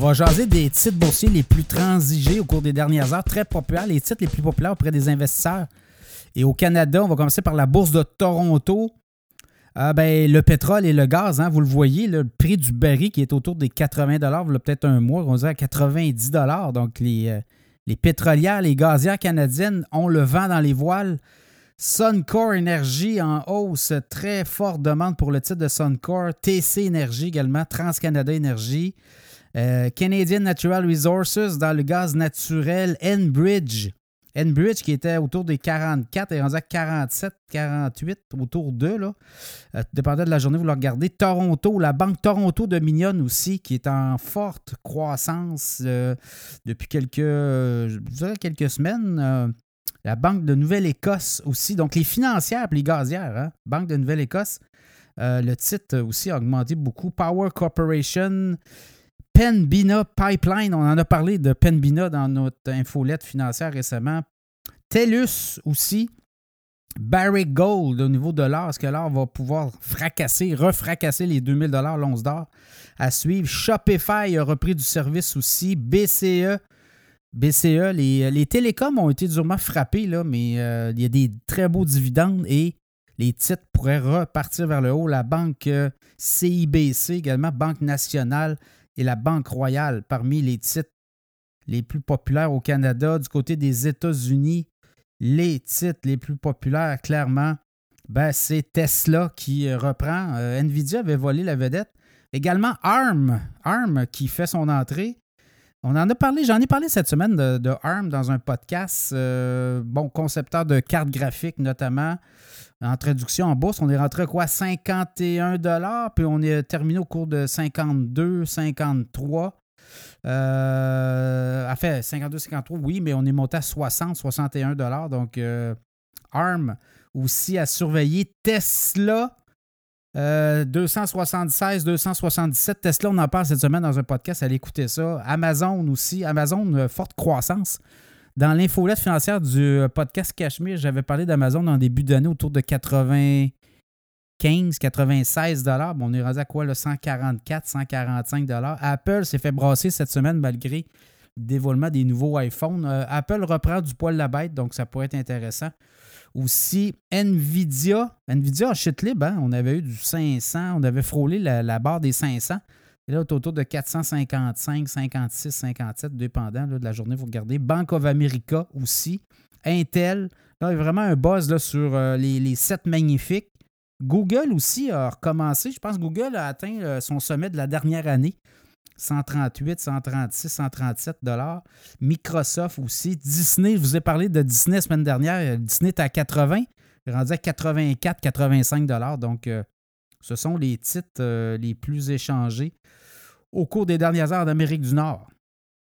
va jaser des titres boursiers les plus transigés au cours des dernières heures, très populaires, les titres les plus populaires auprès des investisseurs. Et au Canada, on va commencer par la bourse de Toronto. Ah ben, le pétrole et le gaz, hein, vous le voyez, le prix du baril qui est autour des 80 il y a peut-être un mois, on dirait à 90 Donc, les, euh, les pétrolières, les gazières canadiennes ont le vent dans les voiles. Suncor Energy en hausse, très forte demande pour le titre de Suncor. TC Energy également, TransCanada Energy. Euh, Canadian Natural Resources dans le gaz naturel. Enbridge. Enbridge qui était autour des 44 et rendu à 47, 48, autour d'eux. Là. Euh, dépendant de la journée, vous le regardez. Toronto, la Banque Toronto Dominion aussi, qui est en forte croissance euh, depuis quelques, quelques semaines. La Banque de Nouvelle-Écosse aussi. Donc, les financières et les gazières. Hein? Banque de Nouvelle-Écosse. Le titre aussi a augmenté beaucoup. Power Corporation. Penbina Pipeline. On en a parlé de Penbina dans notre infolette financière récemment. TELUS aussi. Barrick Gold au niveau de l'or. Est-ce que l'or va pouvoir fracasser, refracasser les 2000 l'once d'or à suivre? Shopify a repris du service aussi. BCE BCE, les, télécoms ont été durement frappés, là, mais euh, il y a des très beaux dividendes et les titres pourraient repartir vers le haut. La banque CIBC euh, également, Banque nationale et la Banque royale parmi les titres les plus populaires au Canada. Du côté des États-Unis, les titres les plus populaires, clairement, ben, c'est Tesla qui euh, reprend. Nvidia avait volé la vedette. Également ARM, ARM qui fait son entrée. On en a parlé, j'en ai parlé cette semaine de, ARM dans un podcast. Euh, bon, concepteur de cartes graphiques notamment. En traduction en bourse, on est rentré à quoi 51 puis on est terminé au cours de 52, 53. Euh, fait 52, 53, oui, mais on est monté à 60, 61 Donc, euh, ARM aussi à surveiller. Tesla, 276, euh, 277. Tesla, on en parle cette semaine dans un podcast. Allez écouter ça. Amazon aussi. Amazon, euh, forte croissance. Dans l'infolette financière du euh, podcast Cashmere, j'avais parlé d'Amazon en début d'année autour de 95, 96 dollars. Bon, on est rendu à quoi, le 144, 145 dollars. Apple s'est fait brasser cette semaine malgré le dévoilement des nouveaux iPhones. Apple reprend du poil la bête, donc ça pourrait être intéressant. Aussi, Nvidia. Nvidia a chute libre. Hein. On avait eu du 500. On avait frôlé la, barre des 500. Et là, autour de 455, 56, 57, dépendant de la journée, vous regardez. Bank of America aussi. Intel. Là, il y a vraiment un buzz sur euh, les, les 7 magnifiques. Google aussi a recommencé. Je pense que Google a atteint euh, son sommet de la dernière année. 138, 136, 137 dollars. Microsoft aussi. Disney, je vous ai parlé de Disney la semaine dernière. Disney est à 80, rendu à 84, 85 dollars. Donc, euh, ce sont les titres euh, les plus échangés au cours des dernières heures d'Amérique du Nord.